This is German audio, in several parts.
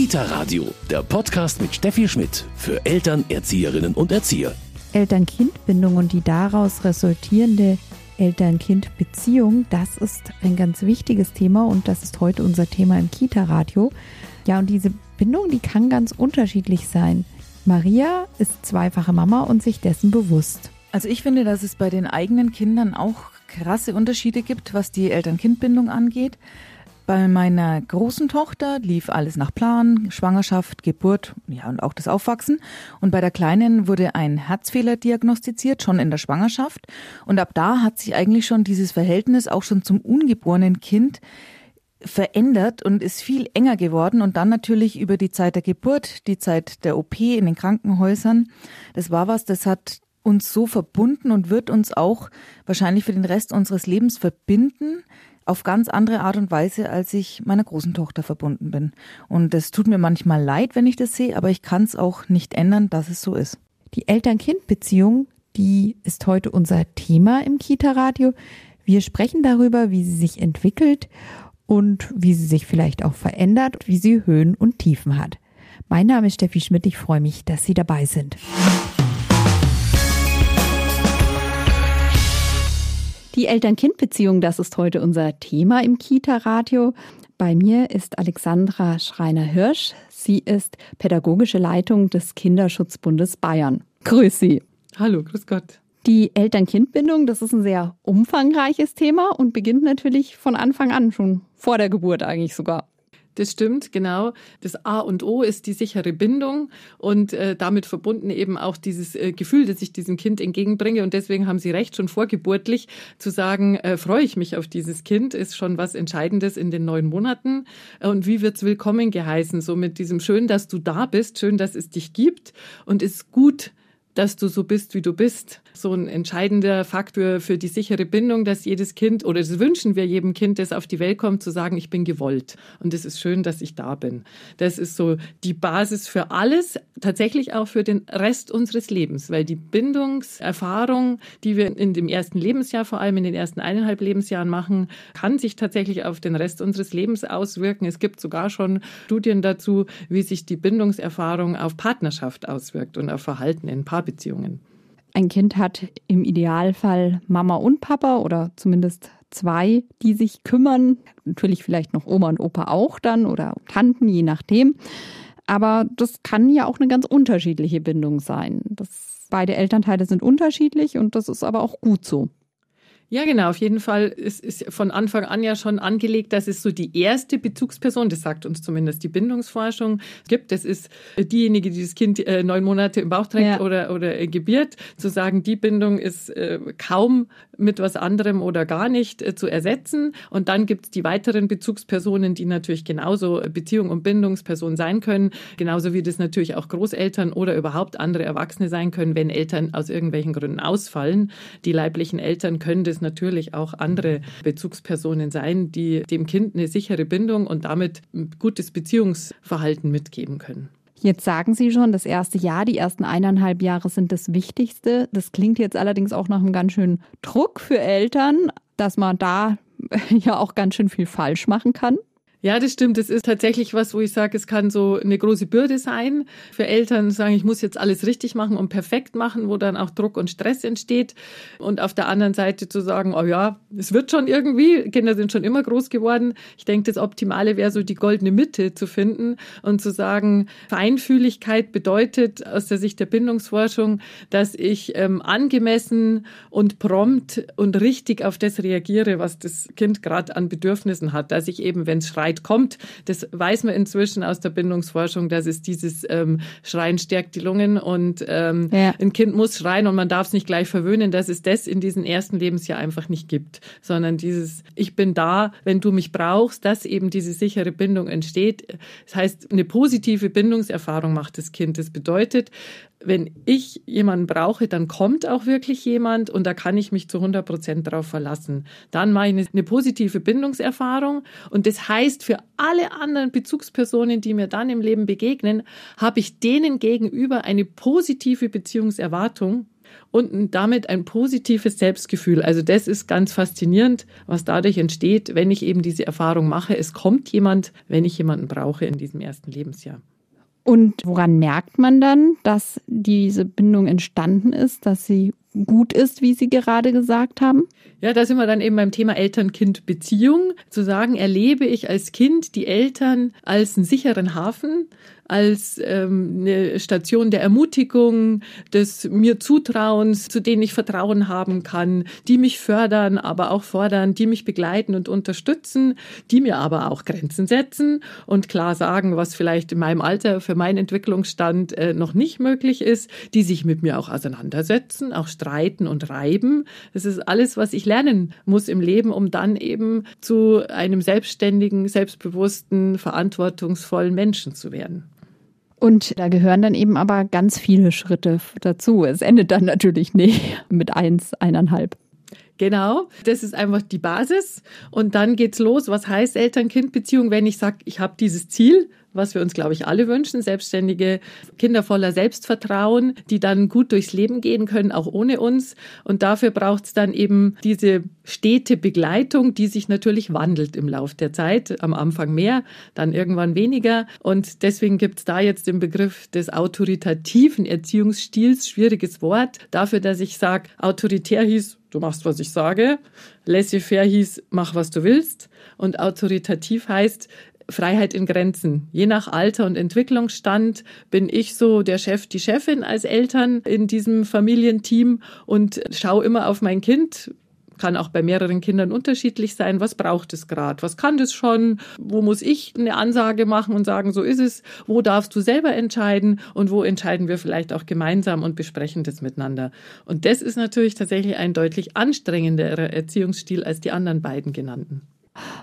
Kita Radio, der Podcast mit Steffi Schmidt für Eltern, Erzieherinnen und Erzieher. Eltern-Kind-Bindung und die daraus resultierende Eltern-Kind-Beziehung, das ist ein ganz wichtiges Thema und das ist heute unser Thema im Kita-Radio. Ja, und diese Bindung, die kann ganz unterschiedlich sein. Maria ist zweifache Mama und sich dessen bewusst. Also ich finde, dass es bei den eigenen Kindern auch krasse Unterschiede gibt, was die Eltern-Kind-Bindung angeht. Bei meiner großen Tochter lief alles nach Plan, Schwangerschaft, Geburt, ja und auch das Aufwachsen. Und bei der Kleinen wurde ein Herzfehler diagnostiziert, schon in der Schwangerschaft. Und ab da hat sich eigentlich schon dieses Verhältnis auch schon zum ungeborenen Kind verändert und ist viel enger geworden und dann natürlich über die Zeit der Geburt, die Zeit der OP in den Krankenhäusern. Das war was, das hat uns so verbunden und wird uns auch wahrscheinlich für den Rest unseres Lebens verbinden auf ganz andere Art und Weise, als ich meiner großen Tochter verbunden bin. Und es tut mir manchmal leid, wenn ich das sehe, aber ich kann es auch nicht ändern, dass es so ist. Die Eltern-Kind-Beziehung, die ist heute unser Thema im Kita-Radio. Wir sprechen darüber, wie sie sich entwickelt und wie sie sich vielleicht auch verändert, wie sie Höhen und Tiefen hat. Mein Name ist Steffi Schmidt. Ich freue mich, dass Sie dabei sind. Die Eltern-Kind-Beziehung, das ist heute unser Thema im Kita-Radio. Bei mir ist Alexandra Schreiner-Hirsch. Sie ist pädagogische Leitung des Kinderschutzbundes Bayern. Grüß Sie. Hallo, grüß Gott. Die Eltern-Kind-Bindung, das ist ein sehr umfangreiches Thema und beginnt natürlich von Anfang an, schon vor der Geburt eigentlich sogar. Das stimmt, genau. Das A und O ist die sichere Bindung und äh, damit verbunden eben auch dieses äh, Gefühl, das ich diesem Kind entgegenbringe. Und deswegen haben Sie recht, schon vorgeburtlich zu sagen, äh, freue ich mich auf dieses Kind, ist schon was Entscheidendes in den neun Monaten. Und wie wird's willkommen geheißen? So mit diesem schön, dass du da bist, schön, dass es dich gibt und ist gut, dass du so bist, wie du bist. So ein entscheidender Faktor für die sichere Bindung, dass jedes Kind, oder das wünschen wir jedem Kind, das auf die Welt kommt, zu sagen, ich bin gewollt. Und es ist schön, dass ich da bin. Das ist so die Basis für alles, tatsächlich auch für den Rest unseres Lebens, weil die Bindungserfahrung, die wir in dem ersten Lebensjahr, vor allem in den ersten eineinhalb Lebensjahren machen, kann sich tatsächlich auf den Rest unseres Lebens auswirken. Es gibt sogar schon Studien dazu, wie sich die Bindungserfahrung auf Partnerschaft auswirkt und auf Verhalten in Paarbeziehungen. Paarbeziehungen. Ein Kind hat im Idealfall Mama und Papa oder zumindest zwei, die sich kümmern. Natürlich vielleicht noch Oma und Opa auch dann oder Tanten, je nachdem. Aber das kann ja auch eine ganz unterschiedliche Bindung sein. Das, beide Elternteile sind unterschiedlich und das ist aber auch gut so. Ja, genau. Auf jeden Fall ist, ist von Anfang an ja schon angelegt, dass es so die erste Bezugsperson, das sagt uns zumindest die Bindungsforschung, gibt. Das ist diejenige, die das Kind äh, neun Monate im Bauch trägt ja. oder, oder äh, gebiert. Zu sagen, die Bindung ist äh, kaum mit was anderem oder gar nicht äh, zu ersetzen. Und dann gibt es die weiteren Bezugspersonen, die natürlich genauso Beziehung und Bindungsperson sein können. Genauso wie das natürlich auch Großeltern oder überhaupt andere Erwachsene sein können, wenn Eltern aus irgendwelchen Gründen ausfallen. Die leiblichen Eltern können das natürlich auch andere Bezugspersonen sein, die dem Kind eine sichere Bindung und damit ein gutes Beziehungsverhalten mitgeben können. Jetzt sagen Sie schon, das erste Jahr, die ersten eineinhalb Jahre sind das Wichtigste. Das klingt jetzt allerdings auch nach einem ganz schönen Druck für Eltern, dass man da ja auch ganz schön viel falsch machen kann. Ja, das stimmt. Das ist tatsächlich was, wo ich sage, es kann so eine große Bürde sein für Eltern, sagen, ich muss jetzt alles richtig machen und perfekt machen, wo dann auch Druck und Stress entsteht. Und auf der anderen Seite zu sagen, oh ja, es wird schon irgendwie, Kinder sind schon immer groß geworden. Ich denke, das Optimale wäre so die goldene Mitte zu finden und zu sagen, Feinfühligkeit bedeutet aus der Sicht der Bindungsforschung, dass ich ähm, angemessen und prompt und richtig auf das reagiere, was das Kind gerade an Bedürfnissen hat. Dass ich eben, wenn es schreit, weit kommt. Das weiß man inzwischen aus der Bindungsforschung, dass es dieses ähm, Schreien stärkt die Lungen und ähm, ja. ein Kind muss schreien und man darf es nicht gleich verwöhnen, dass es das in diesem ersten Lebensjahr einfach nicht gibt, sondern dieses Ich bin da, wenn du mich brauchst, dass eben diese sichere Bindung entsteht. Das heißt, eine positive Bindungserfahrung macht das Kind. Das bedeutet, wenn ich jemanden brauche, dann kommt auch wirklich jemand und da kann ich mich zu 100 Prozent darauf verlassen. Dann mache ich eine positive Bindungserfahrung und das heißt, für alle anderen Bezugspersonen, die mir dann im Leben begegnen, habe ich denen gegenüber eine positive Beziehungserwartung und damit ein positives Selbstgefühl. Also das ist ganz faszinierend, was dadurch entsteht, wenn ich eben diese Erfahrung mache. Es kommt jemand, wenn ich jemanden brauche in diesem ersten Lebensjahr. Und woran merkt man dann, dass diese Bindung entstanden ist, dass sie gut ist, wie Sie gerade gesagt haben? Ja, da sind wir dann eben beim Thema Eltern-Kind-Beziehung. Zu sagen, erlebe ich als Kind die Eltern als einen sicheren Hafen, als ähm, eine Station der Ermutigung, des mir Zutrauens, zu denen ich Vertrauen haben kann, die mich fördern, aber auch fordern, die mich begleiten und unterstützen, die mir aber auch Grenzen setzen und klar sagen, was vielleicht in meinem Alter für meinen Entwicklungsstand äh, noch nicht möglich ist, die sich mit mir auch auseinandersetzen, auch streiten und reiben. Das ist alles, was ich lernen muss im Leben, um dann eben zu einem selbstständigen, selbstbewussten, verantwortungsvollen Menschen zu werden. Und da gehören dann eben aber ganz viele Schritte dazu. Es endet dann natürlich nicht mit eins, eineinhalb. Genau, das ist einfach die Basis. Und dann geht's los. Was heißt Eltern-Kind-Beziehung, wenn ich sage, ich habe dieses Ziel was wir uns, glaube ich, alle wünschen. Selbstständige Kinder voller Selbstvertrauen, die dann gut durchs Leben gehen können, auch ohne uns. Und dafür braucht es dann eben diese stete Begleitung, die sich natürlich wandelt im Laufe der Zeit. Am Anfang mehr, dann irgendwann weniger. Und deswegen gibt es da jetzt den Begriff des autoritativen Erziehungsstils, schwieriges Wort, dafür, dass ich sage, autoritär hieß, du machst, was ich sage. Laissez-faire hieß, mach, was du willst. Und autoritativ heißt, Freiheit in Grenzen. Je nach Alter und Entwicklungsstand bin ich so der Chef, die Chefin als Eltern in diesem Familienteam und schaue immer auf mein Kind, kann auch bei mehreren Kindern unterschiedlich sein. Was braucht es gerade? Was kann das schon? Wo muss ich eine Ansage machen und sagen, so ist es? Wo darfst du selber entscheiden? Und wo entscheiden wir vielleicht auch gemeinsam und besprechen das miteinander? Und das ist natürlich tatsächlich ein deutlich anstrengenderer Erziehungsstil als die anderen beiden genannten.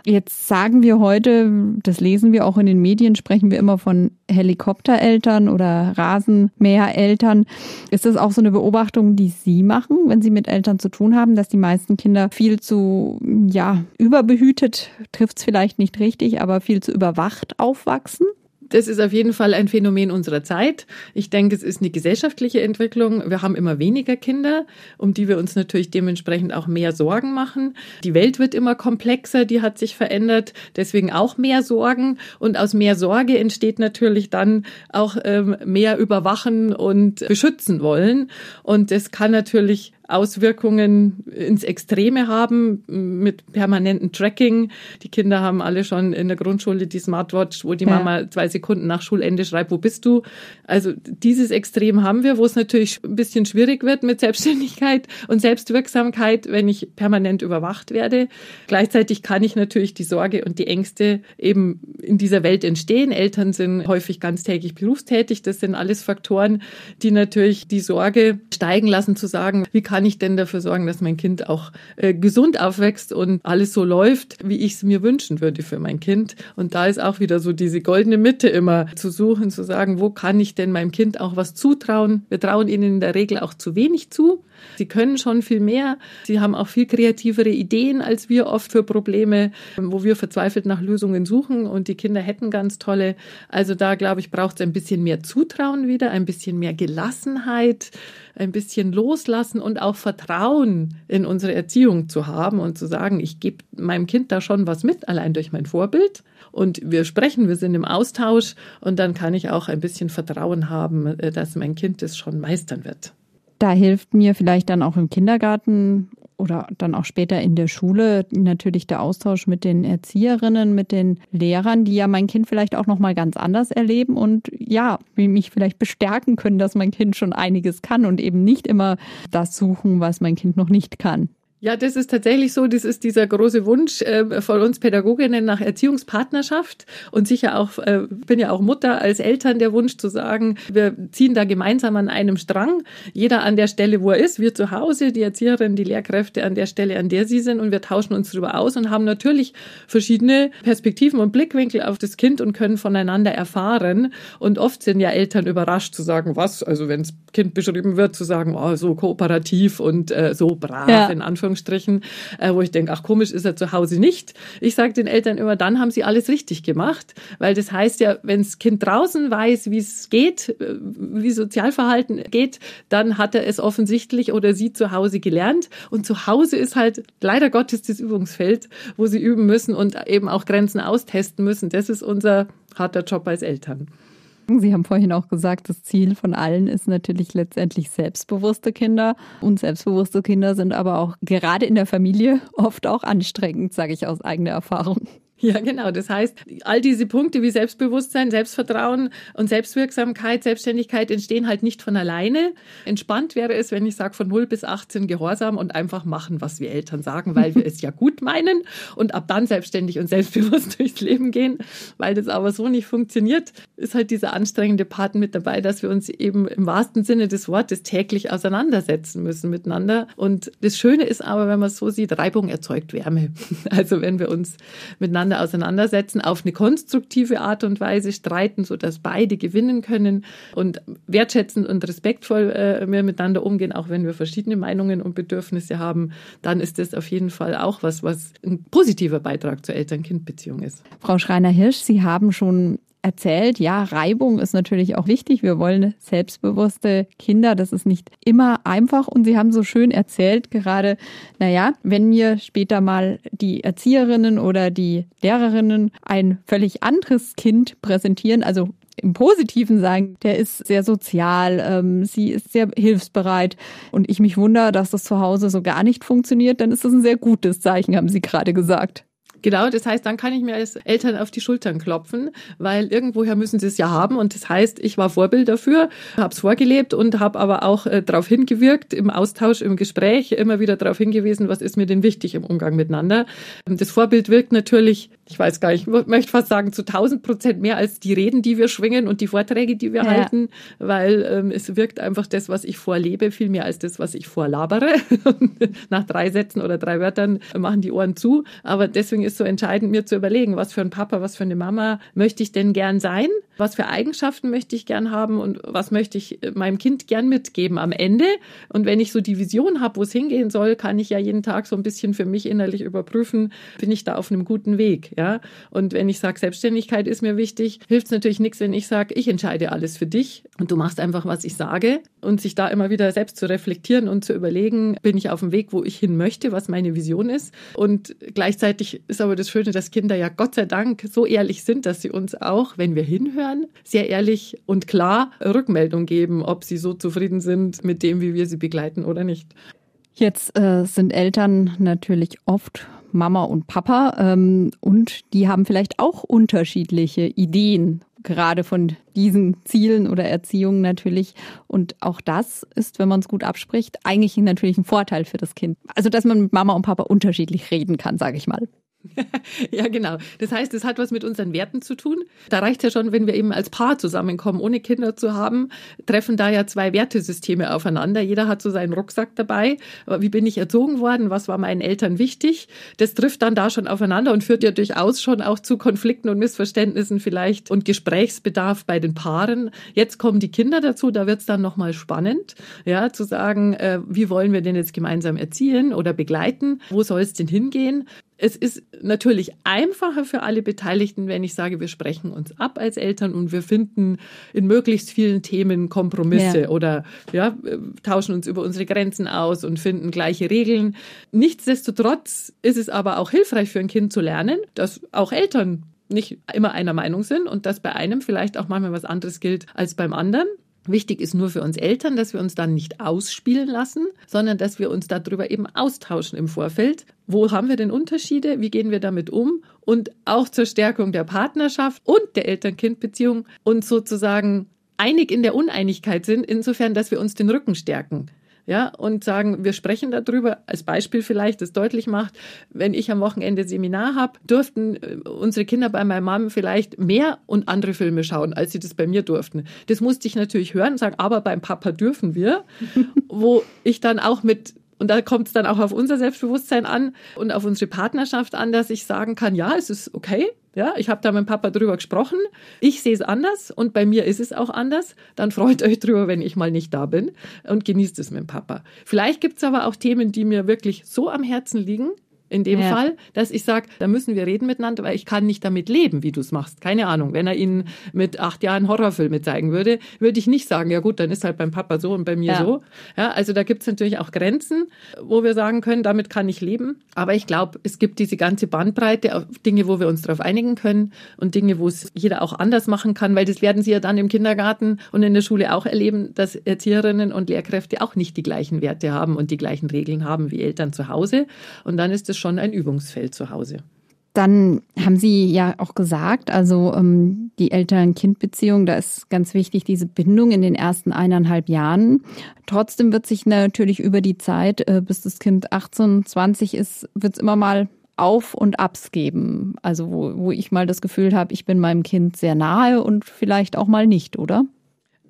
Jetzt sagen wir heute, das lesen wir auch in den Medien, sprechen wir immer von Helikoptereltern oder Rasenmähereltern. Ist das auch so eine Beobachtung, die Sie machen, wenn Sie mit Eltern zu tun haben, dass die meisten Kinder viel zu, ja, überbehütet, trifft es vielleicht nicht richtig, aber viel zu überwacht aufwachsen? Das ist auf jeden Fall ein Phänomen unserer Zeit. Ich denke, es ist eine gesellschaftliche Entwicklung. Wir haben immer weniger Kinder, um die wir uns natürlich dementsprechend auch mehr Sorgen machen. Die Welt wird immer komplexer, die hat sich verändert, deswegen auch mehr Sorgen. Und aus mehr Sorge entsteht natürlich dann auch ähm, mehr überwachen und beschützen wollen. Und das kann natürlich Auswirkungen ins Extreme haben mit permanentem Tracking. Die Kinder haben alle schon in der Grundschule die Smartwatch, wo die ja. Mama zwei Sekunden nach Schulende schreibt, wo bist du? Also dieses Extrem haben wir, wo es natürlich ein bisschen schwierig wird mit Selbstständigkeit und Selbstwirksamkeit, wenn ich permanent überwacht werde. Gleichzeitig kann ich natürlich die Sorge und die Ängste eben in dieser Welt entstehen. Eltern sind häufig ganztägig berufstätig. Das sind alles Faktoren, die natürlich die Sorge steigen lassen, zu sagen, wie kann kann ich denn dafür sorgen, dass mein Kind auch äh, gesund aufwächst und alles so läuft, wie ich es mir wünschen würde für mein Kind? Und da ist auch wieder so diese goldene Mitte immer zu suchen, zu sagen, wo kann ich denn meinem Kind auch was zutrauen? Wir trauen ihnen in der Regel auch zu wenig zu. Sie können schon viel mehr. Sie haben auch viel kreativere Ideen als wir oft für Probleme, wo wir verzweifelt nach Lösungen suchen und die Kinder hätten ganz tolle. Also da, glaube ich, braucht es ein bisschen mehr Zutrauen wieder, ein bisschen mehr Gelassenheit, ein bisschen loslassen und auch Vertrauen in unsere Erziehung zu haben und zu sagen, ich gebe meinem Kind da schon was mit, allein durch mein Vorbild. Und wir sprechen, wir sind im Austausch und dann kann ich auch ein bisschen Vertrauen haben, äh, dass mein Kind das schon meistern wird. Da hilft mir vielleicht dann auch im Kindergarten oder dann auch später in der Schule natürlich der Austausch mit den Erzieherinnen, mit den Lehrern, die ja mein Kind vielleicht auch noch mal ganz anders erleben und ja, mich vielleicht bestärken können, dass mein Kind schon einiges kann und eben nicht immer das suchen, was mein Kind noch nicht kann. Ja, das ist tatsächlich so. Das ist dieser große Wunsch äh, von uns Pädagoginnen nach Erziehungspartnerschaft und sicher auch, äh, bin ja auch Mutter als Eltern der Wunsch zu sagen, wir ziehen da gemeinsam an einem Strang. Jeder an der Stelle, wo er ist, wir zu Hause, die Erzieherinnen, die Lehrkräfte an der Stelle, an der sie sind und wir tauschen uns darüber aus und haben natürlich verschiedene Perspektiven und Blickwinkel auf das Kind und können voneinander erfahren. Und oft sind ja Eltern überrascht zu sagen, was, also wenn das Kind beschrieben wird, zu sagen, oh, so kooperativ und äh, so brav ja. in Anführungszeichen Anführungsstrichen, äh, wo ich denke, ach komisch ist er zu Hause nicht. Ich sage den Eltern immer, dann haben sie alles richtig gemacht, weil das heißt ja, wenn das Kind draußen weiß, wie es geht, äh, wie Sozialverhalten geht, dann hat er es offensichtlich oder sie zu Hause gelernt. Und zu Hause ist halt leider Gottes das Übungsfeld, wo sie üben müssen und eben auch Grenzen austesten müssen. Das ist unser harter Job als Eltern. Sie haben vorhin auch gesagt, das Ziel von allen ist natürlich letztendlich selbstbewusste Kinder. Und selbstbewusste Kinder sind aber auch gerade in der Familie oft auch anstrengend, sage ich aus eigener Erfahrung. Ja, genau. Das heißt, all diese Punkte wie Selbstbewusstsein, Selbstvertrauen und Selbstwirksamkeit, Selbstständigkeit entstehen halt nicht von alleine. Entspannt wäre es, wenn ich sage, von 0 bis 18 Gehorsam und einfach machen, was wir Eltern sagen, weil wir es ja gut meinen und ab dann selbstständig und selbstbewusst durchs Leben gehen. Weil das aber so nicht funktioniert, ist halt dieser anstrengende Part mit dabei, dass wir uns eben im wahrsten Sinne des Wortes täglich auseinandersetzen müssen miteinander. Und das Schöne ist aber, wenn man es so sieht, Reibung erzeugt Wärme. Also wenn wir uns miteinander miteinander auseinandersetzen, auf eine konstruktive Art und Weise streiten, so dass beide gewinnen können und wertschätzend und respektvoll äh, miteinander umgehen, auch wenn wir verschiedene Meinungen und Bedürfnisse haben, dann ist das auf jeden Fall auch was, was ein positiver Beitrag zur Eltern-Kind-Beziehung ist. Frau Schreiner-Hirsch, Sie haben schon erzählt, ja, Reibung ist natürlich auch wichtig. Wir wollen selbstbewusste Kinder. Das ist nicht immer einfach. Und Sie haben so schön erzählt, gerade, naja, wenn mir später mal die Erzieherinnen oder die Lehrerinnen ein völlig anderes Kind präsentieren, also im Positiven sagen, der ist sehr sozial, ähm, sie ist sehr hilfsbereit und ich mich wundere, dass das zu Hause so gar nicht funktioniert, dann ist das ein sehr gutes Zeichen, haben Sie gerade gesagt. Genau, das heißt, dann kann ich mir als Eltern auf die Schultern klopfen, weil irgendwoher müssen sie es ja haben. Und das heißt, ich war Vorbild dafür, habe es vorgelebt und habe aber auch äh, darauf hingewirkt, im Austausch, im Gespräch immer wieder darauf hingewiesen, was ist mir denn wichtig im Umgang miteinander. Das Vorbild wirkt natürlich, ich weiß gar nicht, ich möchte fast sagen, zu 1000 Prozent mehr als die Reden, die wir schwingen und die Vorträge, die wir ja. halten, weil ähm, es wirkt einfach das, was ich vorlebe, viel mehr als das, was ich vorlabere. Nach drei Sätzen oder drei Wörtern machen die Ohren zu. Aber deswegen ist so entscheidend, mir zu überlegen, was für ein Papa, was für eine Mama möchte ich denn gern sein? Was für Eigenschaften möchte ich gern haben und was möchte ich meinem Kind gern mitgeben am Ende? Und wenn ich so die Vision habe, wo es hingehen soll, kann ich ja jeden Tag so ein bisschen für mich innerlich überprüfen, bin ich da auf einem guten Weg, ja? Und wenn ich sage, Selbstständigkeit ist mir wichtig, hilft es natürlich nichts, wenn ich sage, ich entscheide alles für dich und du machst einfach, was ich sage und sich da immer wieder selbst zu reflektieren und zu überlegen, bin ich auf dem Weg, wo ich hin möchte, was meine Vision ist und gleichzeitig ist aber das Schöne, dass Kinder ja Gott sei Dank so ehrlich sind, dass sie uns auch, wenn wir hinhören, sehr ehrlich und klar Rückmeldung geben, ob sie so zufrieden sind mit dem, wie wir sie begleiten oder nicht. Jetzt äh, sind Eltern natürlich oft Mama und Papa ähm, und die haben vielleicht auch unterschiedliche Ideen, gerade von diesen Zielen oder Erziehungen natürlich. Und auch das ist, wenn man es gut abspricht, eigentlich natürlich ein Vorteil für das Kind. Also, dass man mit Mama und Papa unterschiedlich reden kann, sage ich mal. ja, genau. Das heißt, es hat was mit unseren Werten zu tun. Da reicht ja schon, wenn wir eben als Paar zusammenkommen, ohne Kinder zu haben, treffen da ja zwei Wertesysteme aufeinander. Jeder hat so seinen Rucksack dabei. Wie bin ich erzogen worden? Was war meinen Eltern wichtig? Das trifft dann da schon aufeinander und führt ja durchaus schon auch zu Konflikten und Missverständnissen vielleicht und Gesprächsbedarf bei den Paaren. Jetzt kommen die Kinder dazu, da wird es dann nochmal spannend, ja, zu sagen, äh, wie wollen wir denn jetzt gemeinsam erziehen oder begleiten? Wo soll es denn hingehen? Es ist natürlich einfacher für alle Beteiligten, wenn ich sage, wir sprechen uns ab als Eltern und wir finden in möglichst vielen Themen Kompromisse ja. oder ja, tauschen uns über unsere Grenzen aus und finden gleiche Regeln. Nichtsdestotrotz ist es aber auch hilfreich für ein Kind zu lernen, dass auch Eltern nicht immer einer Meinung sind und dass bei einem vielleicht auch manchmal was anderes gilt als beim anderen. Wichtig ist nur für uns Eltern, dass wir uns dann nicht ausspielen lassen, sondern dass wir uns darüber eben austauschen im Vorfeld. Wo haben wir denn Unterschiede? Wie gehen wir damit um? Und auch zur Stärkung der Partnerschaft und der Eltern-Kind-Beziehung und sozusagen einig in der Uneinigkeit sind, insofern, dass wir uns den Rücken stärken ja, und sagen, wir sprechen darüber, als Beispiel vielleicht, das deutlich macht, wenn ich am Wochenende Seminar habe, durften äh, unsere Kinder bei meiner Mom vielleicht mehr und andere Filme schauen, als sie das bei mir durften. Das musste ich natürlich hören und sagen, aber beim Papa dürfen wir, wo ich dann auch mit und da kommt es dann auch auf unser Selbstbewusstsein an und auf unsere Partnerschaft an, dass ich sagen kann, ja, es ist okay. Ja, ich habe da mit Papa drüber gesprochen. Ich sehe es anders und bei mir ist es auch anders. Dann freut euch drüber, wenn ich mal nicht da bin und genießt es mit Papa. Vielleicht gibt es aber auch Themen, die mir wirklich so am Herzen liegen, in dem ja. Fall, dass ich sage, da müssen wir reden miteinander, weil ich kann nicht damit leben, wie du es machst. Keine Ahnung. Wenn er Ihnen mit acht Jahren Horrorfilme zeigen würde, würde ich nicht sagen, ja gut, dann ist halt beim Papa so und bei mir ja. so. Ja, also da gibt es natürlich auch Grenzen, wo wir sagen können, damit kann ich leben. Aber ich glaube, es gibt diese ganze Bandbreite, Dinge, wo wir uns darauf einigen können und Dinge, wo es jeder auch anders machen kann, weil das werden Sie ja dann im Kindergarten und in der Schule auch erleben, dass Erzieherinnen und Lehrkräfte auch nicht die gleichen Werte haben und die gleichen Regeln haben wie Eltern zu Hause. Und dann ist es schon ein Übungsfeld zu Hause. Dann haben Sie ja auch gesagt, also ähm, die Eltern-Kind-Beziehung, da ist ganz wichtig diese Bindung in den ersten eineinhalb Jahren. Trotzdem wird sich natürlich über die Zeit, äh, bis das Kind 18, 20 ist, wird es immer mal auf und Abs geben. Also wo, wo ich mal das Gefühl habe, ich bin meinem Kind sehr nahe und vielleicht auch mal nicht, oder?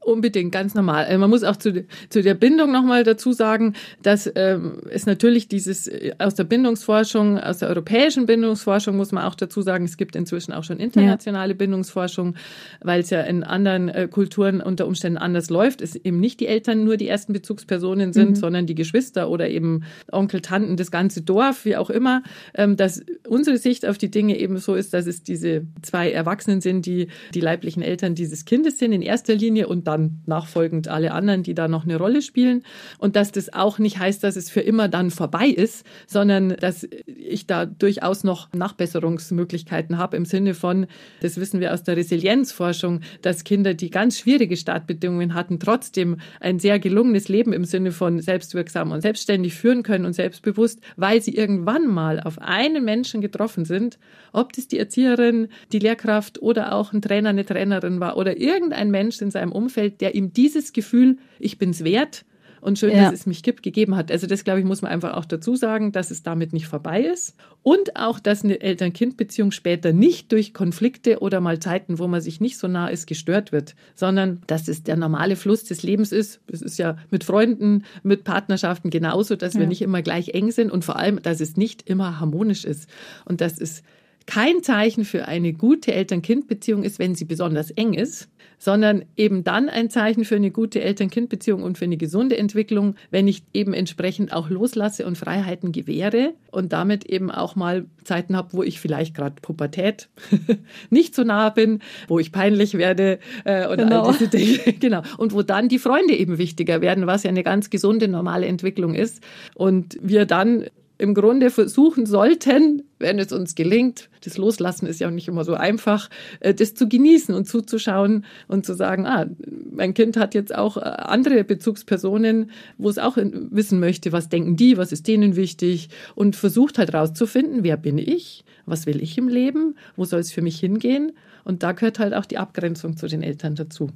Unbedingt, ganz normal. Äh, man muss auch zu, zu der Bindung nochmal dazu sagen, dass ähm, es natürlich dieses äh, aus der Bindungsforschung, aus der europäischen Bindungsforschung muss man auch dazu sagen, es gibt inzwischen auch schon internationale ja. Bindungsforschung, weil es ja in anderen äh, Kulturen unter Umständen anders läuft. Es eben nicht die Eltern nur die ersten Bezugspersonen sind, mhm. sondern die Geschwister oder eben Onkel, Tanten, das ganze Dorf, wie auch immer. Ähm, dass unsere Sicht auf die Dinge eben so ist, dass es diese zwei Erwachsenen sind, die die leiblichen Eltern dieses Kindes sind in erster Linie und dann dann nachfolgend alle anderen, die da noch eine Rolle spielen. Und dass das auch nicht heißt, dass es für immer dann vorbei ist, sondern dass ich da durchaus noch Nachbesserungsmöglichkeiten habe im Sinne von, das wissen wir aus der Resilienzforschung, dass Kinder, die ganz schwierige Startbedingungen hatten, trotzdem ein sehr gelungenes Leben im Sinne von selbstwirksam und selbstständig führen können und selbstbewusst, weil sie irgendwann mal auf einen Menschen getroffen sind, ob das die Erzieherin, die Lehrkraft oder auch ein Trainer, eine Trainerin war oder irgendein Mensch in seinem Umfeld, Umfeld, der ihm dieses Gefühl, ich bin's wert und schön, ja. dass es mich gibt, gegeben hat. Also das, glaube ich, muss man einfach auch dazu sagen, dass es damit nicht vorbei ist. Und auch, dass eine Eltern-Kind-Beziehung später nicht durch Konflikte oder mal Zeiten, wo man sich nicht so nah ist, gestört wird, sondern dass es der normale Fluss des Lebens ist. Es ist ja mit Freunden, mit Partnerschaften genauso, dass ja. wir nicht immer gleich eng sind und vor allem, dass es nicht immer harmonisch ist. Und dass es kein Zeichen für eine gute Eltern-Kind-Beziehung ist, wenn sie besonders eng ist, sondern eben dann ein Zeichen für eine gute Eltern-Kind-Beziehung und für eine gesunde Entwicklung, wenn ich eben entsprechend auch loslasse und Freiheiten gewähre und damit eben auch mal Zeiten habe, wo ich vielleicht gerade Pubertät nicht so nah bin, wo ich peinlich werde äh, und genau. all diese Dinge. genau. Und wo dann die Freunde eben wichtiger werden, was ja eine ganz gesunde, normale Entwicklung ist. Und wir dann im Grunde versuchen sollten, wenn es uns gelingt, das Loslassen ist ja auch nicht immer so einfach, äh, das zu genießen und zuzuschauen und zu sagen, ah, mein Kind hat jetzt auch äh, andere Bezugspersonen, wo es auch wissen möchte, was denken die, was ist denen wichtig und versucht halt rauszufinden, wer bin ich, was will ich im Leben, wo soll es für mich hingehen und da gehört halt auch die Abgrenzung zu den Eltern dazu.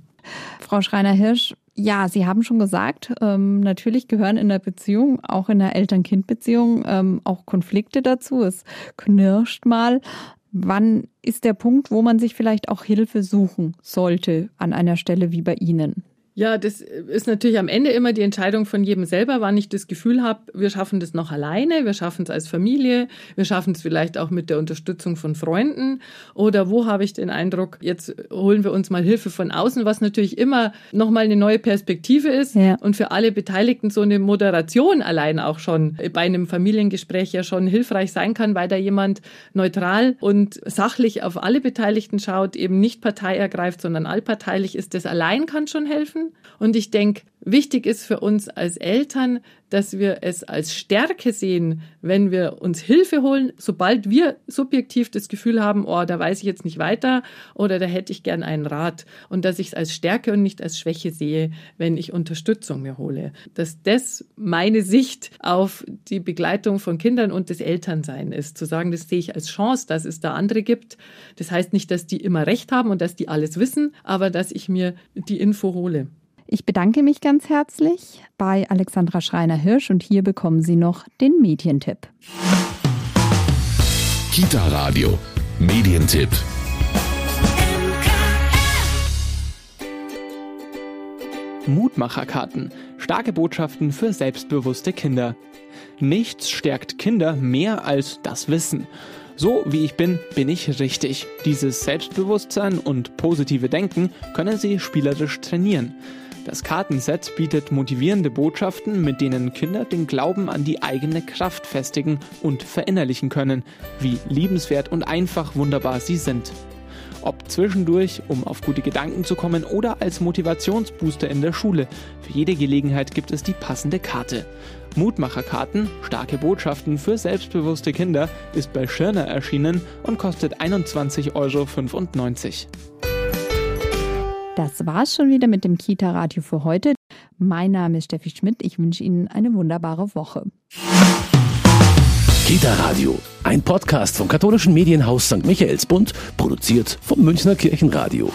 Frau Schreiner-Hirsch, ja, Sie haben schon gesagt, ähm, natürlich gehören in der Beziehung, auch in der Eltern-Kind-Beziehung, ähm, auch Konflikte dazu. Es knirscht mal. Wann ist der Punkt, wo man sich vielleicht auch Hilfe suchen sollte an einer Stelle wie bei Ihnen? Ja, das ist natürlich am Ende immer die Entscheidung von jedem selber, wann ich das Gefühl habe, wir schaffen das noch alleine, wir schaffen es als Familie, wir schaffen es vielleicht auch mit der Unterstützung von Freunden oder wo habe ich den Eindruck, jetzt holen wir uns mal Hilfe von außen, was natürlich immer nochmal eine neue Perspektive ist ja. und für alle Beteiligten so eine Moderation allein auch schon bei einem Familiengespräch ja schon hilfreich sein kann, weil da jemand neutral und sachlich auf alle Beteiligten schaut, eben nicht Partei ergreift, sondern allparteilich ist. Das allein kann schon helfen. Und ich denke, wichtig ist für uns als Eltern, dass wir es als Stärke sehen, wenn wir uns Hilfe holen, sobald wir subjektiv das Gefühl haben, oh, da weiß ich jetzt nicht weiter oder da hätte ich gern einen Rat. Und dass ich es als Stärke und nicht als Schwäche sehe, wenn ich Unterstützung mir hole. Dass das meine Sicht auf die Begleitung von Kindern und des Elternsein ist. Zu sagen, das sehe ich als Chance, dass es da andere gibt. Das heißt nicht, dass die immer recht haben und dass die alles wissen, aber dass ich mir die Info hole. Ich bedanke mich ganz herzlich bei Alexandra Schreiner-Hirsch und hier bekommen Sie noch den Medientipp. Kita Radio, Medientipp. Mutmacherkarten, starke Botschaften für selbstbewusste Kinder. Nichts stärkt Kinder mehr als das Wissen. So wie ich bin, bin ich richtig. Dieses Selbstbewusstsein und positive Denken können sie spielerisch trainieren. Das Kartenset bietet motivierende Botschaften, mit denen Kinder den Glauben an die eigene Kraft festigen und verinnerlichen können, wie liebenswert und einfach wunderbar sie sind. Ob zwischendurch, um auf gute Gedanken zu kommen oder als Motivationsbooster in der Schule. Für jede Gelegenheit gibt es die passende Karte. Mutmacherkarten, starke Botschaften für selbstbewusste Kinder, ist bei Schirner erschienen und kostet 21,95 Euro. Das war's schon wieder mit dem Kita-Radio für heute. Mein Name ist Steffi Schmidt. Ich wünsche Ihnen eine wunderbare Woche. Kita Radio, ein Podcast vom katholischen Medienhaus St. Michaelsbund, produziert vom Münchner Kirchenradio.